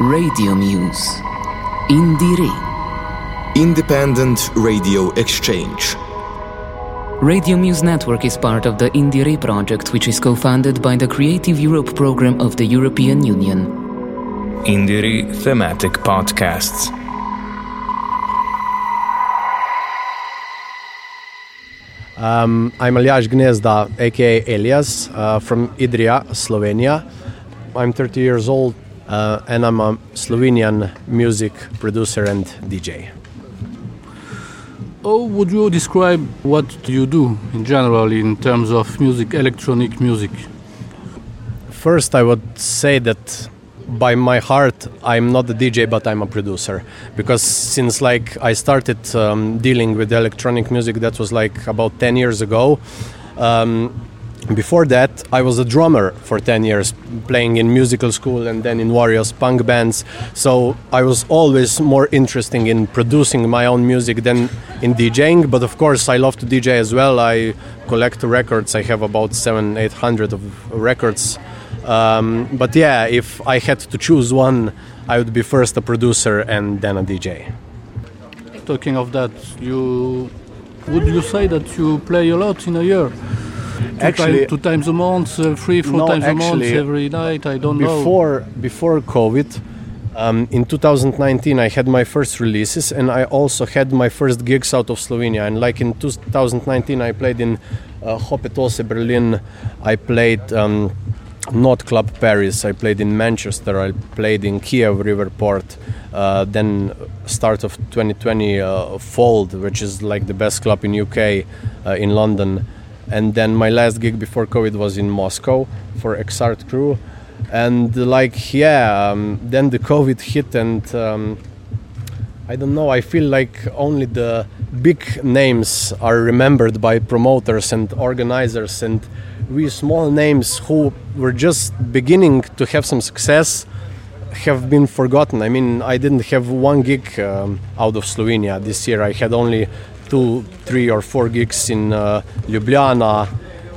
Radio Muse. Indire. Independent Radio Exchange. Radio Muse Network is part of the Indire project, which is co funded by the Creative Europe program of the European Union. Indire Thematic Podcasts. Um, I'm Aljaž Gnezda, aka Elias, uh, from Idria, Slovenia. I'm 30 years old uh, and I'm a Slovenian music producer and DJ. How would you describe what you do in general in terms of music, electronic music? First, I would say that by my heart i'm not a dj but i'm a producer because since like i started um, dealing with electronic music that was like about 10 years ago um, before that i was a drummer for 10 years playing in musical school and then in various punk bands so i was always more interested in producing my own music than in djing but of course i love to dj as well i collect records i have about 7 800 of records um, but yeah, if I had to choose one, I would be first a producer and then a DJ. Talking of that, you would you say that you play a lot in a year? Two Actually, time, two times a month, uh, three, four No, times a month, every night. I don't know. before before COVID, um, in 2019 I had my first releases and I also had my first gigs out of Slovenia. And like in 2019, I played in uh, Hoppetosse Berlin. I played. Um, not Club Paris. I played in Manchester. I played in Kiev Riverport. Uh, then start of 2020, uh, Fold, which is like the best club in UK, uh, in London. And then my last gig before COVID was in Moscow for Exart Crew. And like yeah, um, then the COVID hit and. Um, I don't know. I feel like only the big names are remembered by promoters and organizers, and we small names who were just beginning to have some success have been forgotten. I mean, I didn't have one gig um, out of Slovenia this year. I had only two, three, or four gigs in uh, Ljubljana,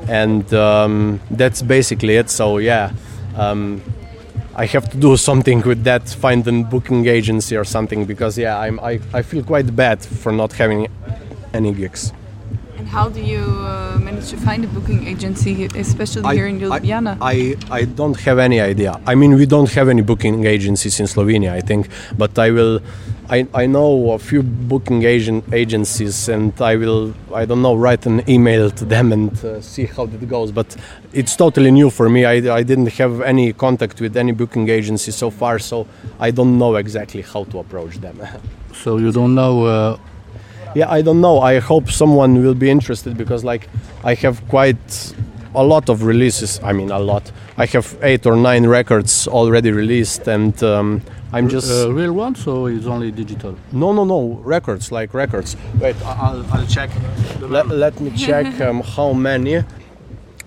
and um, that's basically it. So yeah. Um, I have to do something with that, find a booking agency or something because yeah, I'm, I, I feel quite bad for not having any gigs. And how do you uh, manage to find a booking agency, especially here in Ljubljana? I, I, I don't have any idea. I mean, we don't have any booking agencies in Slovenia, I think, but I will. I, I know a few booking agent agencies, and I will. I don't know, write an email to them and uh, see how that goes. But it's totally new for me. I, I didn't have any contact with any booking agency so far, so I don't know exactly how to approach them. so you don't know. Uh, yeah, I don't know. I hope someone will be interested because, like, I have quite a lot of releases. I mean, a lot. I have eight or nine records already released, and um, I'm just uh, real one, so it's only digital? no, no, no records like records. Wait, I- I'll, I'll check. Let, let me check um, how many.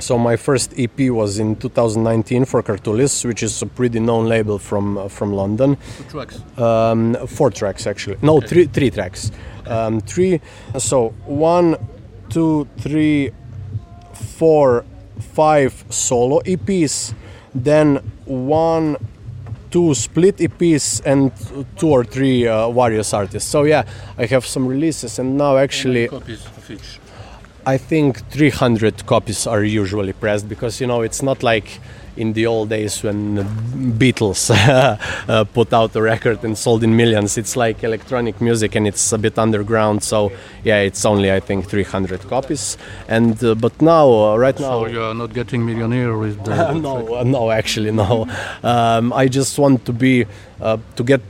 So my first EP was in 2019 for Cartulis, which is a pretty known label from uh, from London. Two tracks. Um, four tracks actually. No, three three tracks. Um, three. So one, two, three, four, five solo EPs. Then one, two split EPs and two or three uh, various artists. So yeah, I have some releases and now actually. copies of each. I think 300 copies are usually pressed because you know it's not like in the old days when Beatles uh, put out a record and sold in millions. It's like electronic music and it's a bit underground. So yeah, it's only I think 300 copies. And uh, but now, uh, right now, So you are not getting millionaire with the. no, uh, no, actually no. Um, I just want to be uh, to get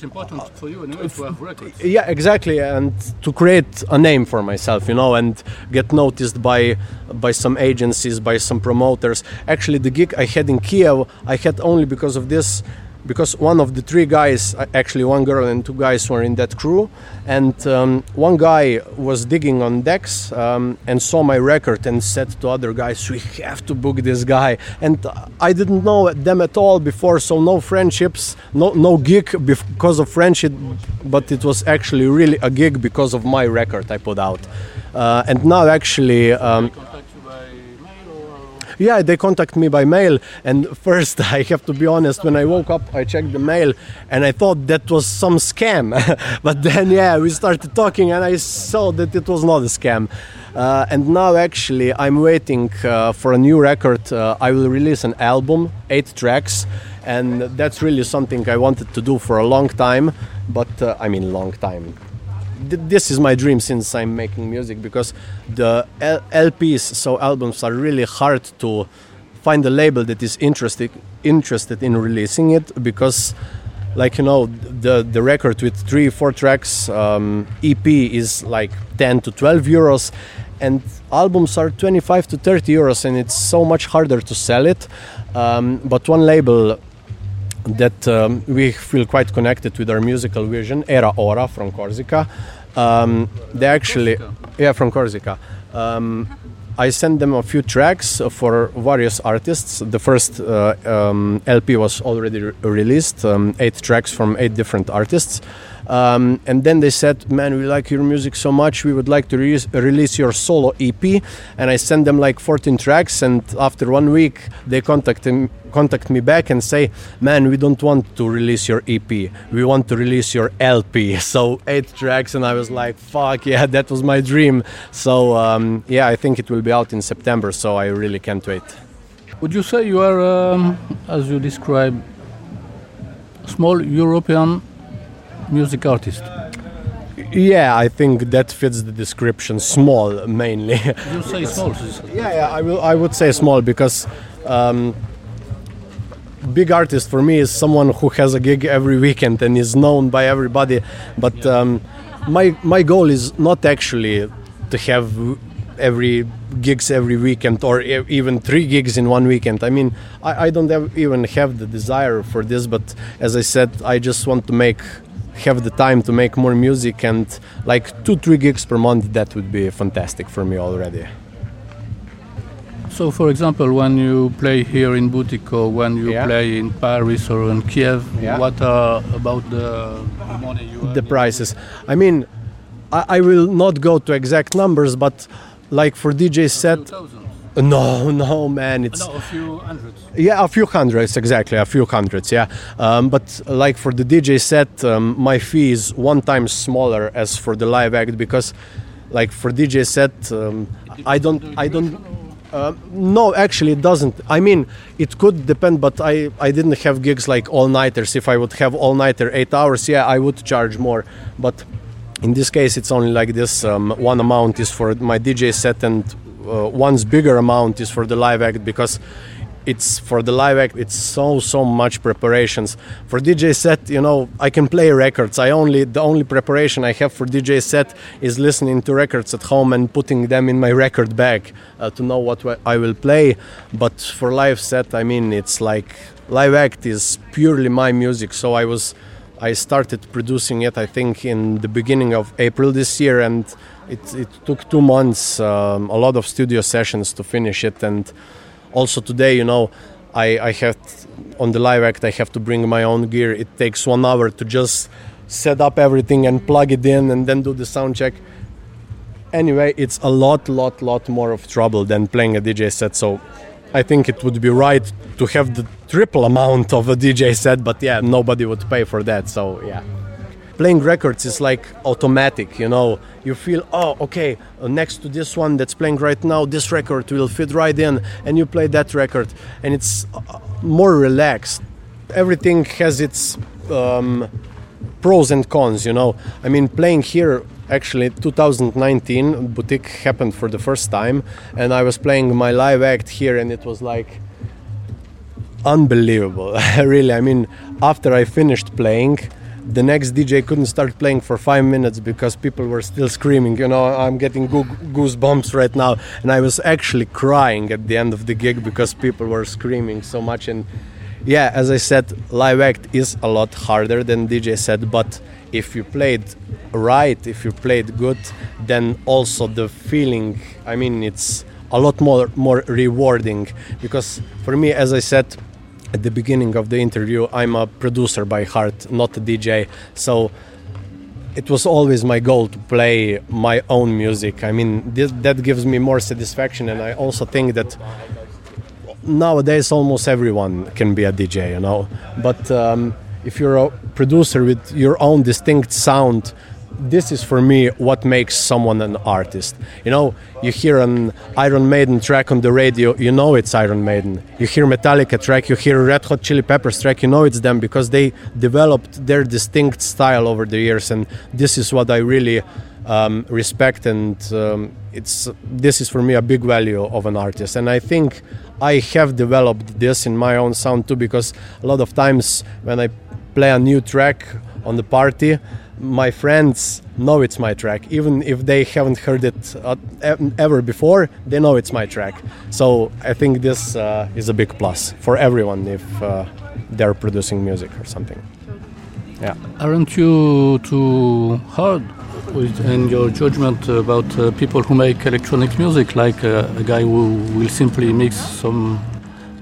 It's important for you anyway to have records. yeah exactly and to create a name for myself you know and get noticed by by some agencies by some promoters actually the gig i had in kiev i had only because of this because one of the three guys uh, actually one girl and two guys were in that crew. And um, one guy was digging on decks um, and saw my record and said to other guys we have to book this guy. And i didn't know them at all before so no friendships no no gig because of friendship but it was actually really a gig because of my record i put out. Uh, and now actually um, Contact you by mail or. Yeah, they contact me by mail. And first, I have to be honest, when I woke up, I checked the mail and I thought that was some scam. but then, yeah, we started talking and I saw that it was not a scam. Uh, and now, actually, I'm waiting uh, for a new record. Uh, I will release an album, eight tracks, and that's really something I wanted to do for a long time. But uh, I mean, long time. Th- this is my dream since I'm making music because the LPs, so albums, are really hard to find a label that is interested interested in releasing it because like you know the the record with three four tracks um, ep is like 10 to 12 euros and albums are 25 to 30 euros and it's so much harder to sell it. Um, but one label that um, we feel quite connected with our musical vision era ora from corsica um, they actually yeah from corsica um, I sent them a few tracks for various artists. The first uh, um, LP was already re- released, um, eight tracks from eight different artists. Um, and then they said, "Man, we like your music so much. We would like to re- release your solo EP." And I sent them like 14 tracks. And after one week, they contacted contact me back and say, "Man, we don't want to release your EP. We want to release your LP." So eight tracks, and I was like, "Fuck yeah, that was my dream." So um, yeah, I think it will be out in September. So I really can't wait. Would you say you are, um, as you describe, small European music artist? Yeah, I think that fits the description. Small, mainly. You say small. yeah, yeah, I will. I would say small because. Um, big artist for me is someone who has a gig every weekend and is known by everybody but um, my my goal is not actually to have every gigs every weekend or e- even three gigs in one weekend i mean i, I don't have, even have the desire for this but as i said i just want to make have the time to make more music and like two three gigs per month that would be fantastic for me already So, for example, when you play here in Boutique or when you Yeah. play in Paris or in Kiev, Yeah. what are about the money you the prices. I mean, I, I will not go to exact numbers, but like for DJ set, Thousands. No, no, man, it's No, a few hundreds. yeah, a few hundreds exactly, a few hundreds, yeah. Um, but like for the DJ set, um, my fee is one time smaller as for the live act because, like for DJ set, um, I don't, I don't. Uh, no, actually, it doesn't. I mean, it could depend, but I, I didn't have gigs like all nighters. If I would have all nighter eight hours, yeah, I would charge more. But in this case, it's only like this. Um, one amount is for my DJ set, and uh, one's bigger amount is for the live act because it's for the live act. It's so so much preparations for DJ set. You know, I can play records. I only the only preparation I have for DJ set is listening to records at home and putting them in my record bag uh, to know what I will play. But for live set, I mean, it's like live act is purely my music. So I was. I started producing it, I think, in the beginning of April this year, and it, it took two months, um, a lot of studio sessions to finish it. And also today, you know, I, I have on the live act, I have to bring my own gear. It takes one hour to just set up everything and plug it in and then do the sound check. Anyway, it's a lot, lot, lot more of trouble than playing a DJ set. So I think it would be right to have the triple amount of a DJ set, but yeah, nobody would pay for that. So yeah. Playing records is like automatic, you know. You feel, oh, okay, next to this one that's playing right now, this record will fit right in, and you play that record, and it's uh, more relaxed. Everything has its um, pros and cons, you know. I mean, playing here, actually, 2019, Boutique happened for the first time, and I was playing my live act here, and it was like unbelievable. really, I mean, after I finished playing, the next DJ couldn't start playing for five minutes because people were still screaming. You know, I'm getting goo- goosebumps right now, and I was actually crying at the end of the gig because people were screaming so much. And yeah, as I said, live act is a lot harder than DJ set, but if you played right, if you played good, then also the feeling. I mean, it's a lot more more rewarding because for me, as I said at the beginning of the interview, I'm a producer by heart, not a DJ. So it was always my goal to play my own music. I mean, that gives me more satisfaction, and I also think that nowadays almost everyone can be a DJ, you know. But um, if you're a producer with your own distinct sound, this is for me what makes someone an artist. You know, you hear an Iron Maiden track on the radio, you know it's Iron Maiden. You hear Metallica track, you hear Red Hot Chili Peppers track, you know it's them because they developed their distinct style over the years, and this is what I really um, respect. And um, it's this is for me a big value of an artist, and I think I have developed this in my own sound too because a lot of times when I play a new track on the party my friends know it's my track. Even if they haven't heard it uh, ever before they know it's my track. So i think this uh, is a big plus for everyone if uh, they're producing music or something. Yeah. Aren't you too hard in your judgment about uh, people who make electronic music? Like uh, a guy who will simply mix some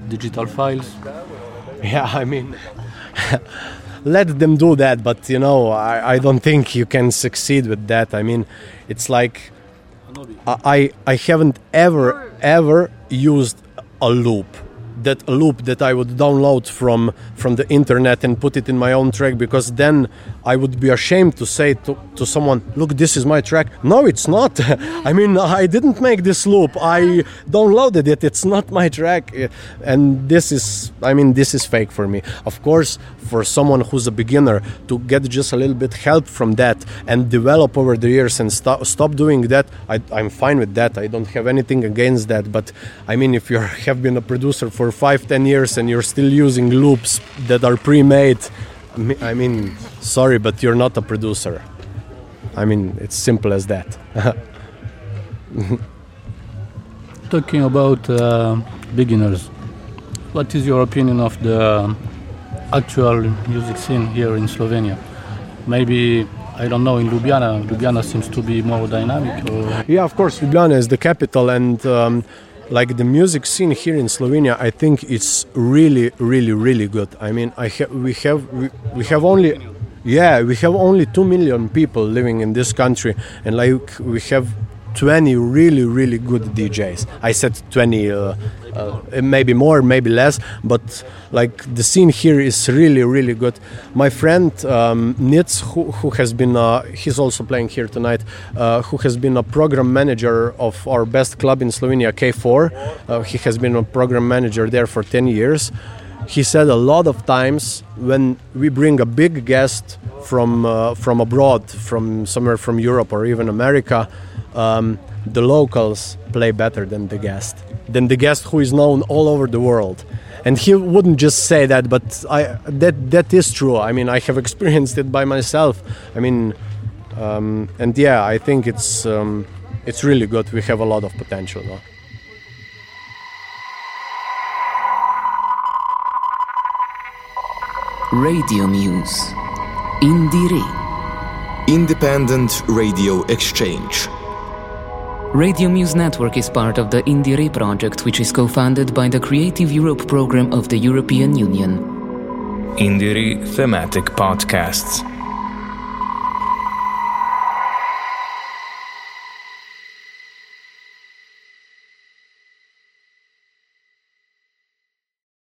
digital files? Yeah i mean let them do that. But you know, I, I don't think you can succeed with that. I mean, it's like I I haven't ever ever used a loop that loop that I would download from from the internet and put it in my own track because then I would be ashamed to say to, to someone, look, this is my track. No, it's not. I mean, I didn't make this loop. I downloaded it. It's not my track. And this is, I mean, this is fake for me. Of course, for someone who's a beginner to get just a little bit help from that and develop over the years and stop stop doing that, I, I'm fine with that. I don't have anything against that. But I mean, if you have been a producer for five, ten years and you're still using loops that are pre-made, I mean, sorry, but you're not a producer. I mean, it's simple as that. Talking about uh, beginners, what is your opinion of the actual music scene here in Slovenia? Maybe I don't know in Ljubljana. Ljubljana seems to be more dynamic. Or... Yeah, of course, Ljubljana is the capital, and um, like the music scene here in Slovenia, I think it's really, really, really good. I mean, I ha- we have we, we have only yeah we have only two million people living in this country, and like we have 20 really really good DJs. I said 20, uh, uh, maybe more, maybe less, but like the scene here is really really good. My friend um, Nitz, who, who has been uh, he's also playing here tonight, uh, who has been a program manager of our best club in Slovenia, K4. Uh, he has been a program manager there for 10 years. He said a lot of times when we bring a big guest from uh, from abroad, from somewhere from Europe or even America um, the locals play better than the guest, than the guest who is known all over the world. And he wouldn't just say that, but I, that that is true. I mean, I have experienced it by myself. I mean, um, and yeah, I think it's um, it's really good. We have a lot of potential. No? Radio Muse. Indire. Independent Radio Exchange. Radio Muse Network is part of the Indire project, which is co funded by the Creative Europe program of the European Union. Indire thematic podcasts.